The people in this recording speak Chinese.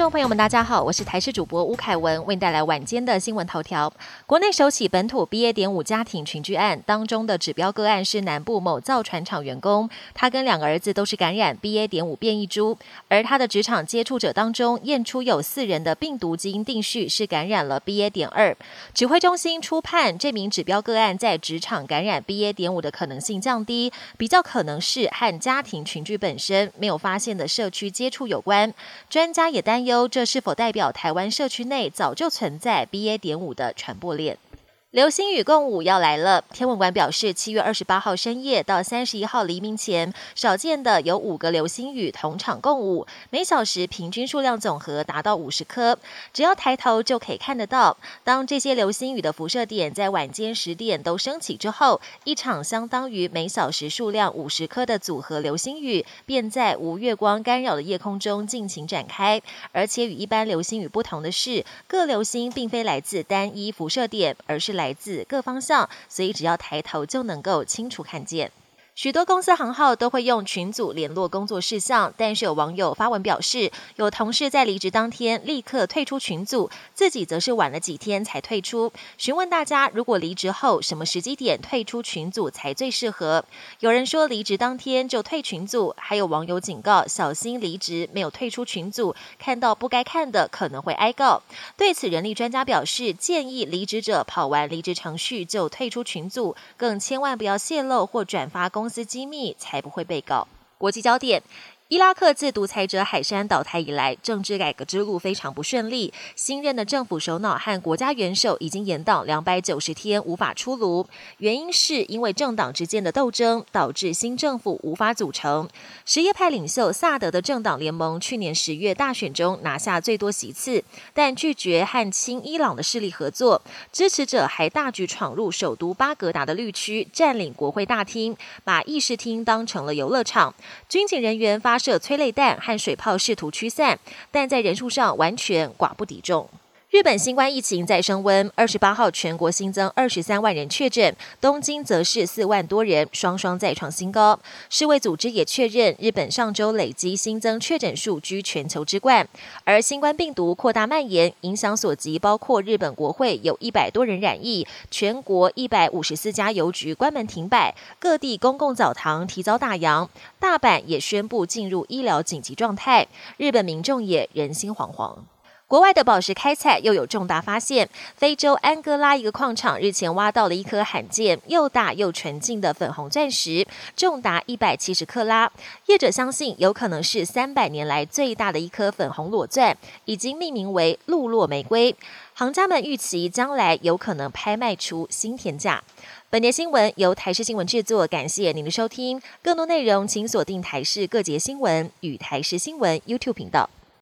众朋友们，大家好，我是台视主播吴凯文，为您带来晚间的新闻头条。国内首起本土 BA. 点五家庭群聚案当中的指标个案是南部某造船厂员工，他跟两个儿子都是感染 BA. 点五变异株，而他的职场接触者当中验出有四人的病毒基因定序是感染了 BA. 点二。指挥中心初判这名指标个案在职场感染 BA. 点五的可能性降低，比较可能是和家庭群聚本身没有发现的社区接触有关。专家也担忧。这是否代表台湾社区内早就存在 BA. 点五的传播链？流星雨共舞要来了。天文馆表示，七月二十八号深夜到三十一号黎明前，少见的有五个流星雨同场共舞，每小时平均数量总和达到五十颗。只要抬头就可以看得到。当这些流星雨的辐射点在晚间十点都升起之后，一场相当于每小时数量五十颗的组合流星雨便在无月光干扰的夜空中尽情展开。而且与一般流星雨不同的是，各流星并非来自单一辐射点，而是来来自各方向，所以只要抬头就能够清楚看见。许多公司行号都会用群组联络工作事项，但是有网友发文表示，有同事在离职当天立刻退出群组，自己则是晚了几天才退出。询问大家，如果离职后什么时机点退出群组才最适合？有人说离职当天就退群组，还有网友警告小心离职没有退出群组，看到不该看的可能会挨告。对此，人力专家表示，建议离职者跑完离职程序就退出群组，更千万不要泄露或转发公。公司机密才不会被告。国际焦点。伊拉克自独裁者海山倒台以来，政治改革之路非常不顺利。新任的政府首脑和国家元首已经延宕两百九十天无法出炉，原因是因为政党之间的斗争导致新政府无法组成。什叶派领袖萨德的政党联盟去年十月大选中拿下最多席次，但拒绝和亲伊朗的势力合作，支持者还大举闯入首都巴格达的绿区，占领国会大厅，把议事厅当成了游乐场。军警人员发射催泪弹和水炮试图驱散，但在人数上完全寡不敌众。日本新冠疫情再升温，二十八号全国新增二十三万人确诊，东京则是四万多人，双双再创新高。世卫组织也确认，日本上周累积新增确诊数居全球之冠。而新冠病毒扩大蔓延，影响所及，包括日本国会有一百多人染疫，全国一百五十四家邮局关门停摆，各地公共澡堂提早打烊，大阪也宣布进入医疗紧急状态。日本民众也人心惶惶。国外的宝石开采又有重大发现，非洲安哥拉一个矿场日前挖到了一颗罕见又大又纯净的粉红钻石，重达一百七十克拉。业者相信有可能是三百年来最大的一颗粉红裸钻，已经命名为“露落玫瑰”。行家们预期将来有可能拍卖出新天价。本节新闻由台视新闻制作，感谢您的收听。更多内容请锁定台视各节新闻与台视新闻 YouTube 频道。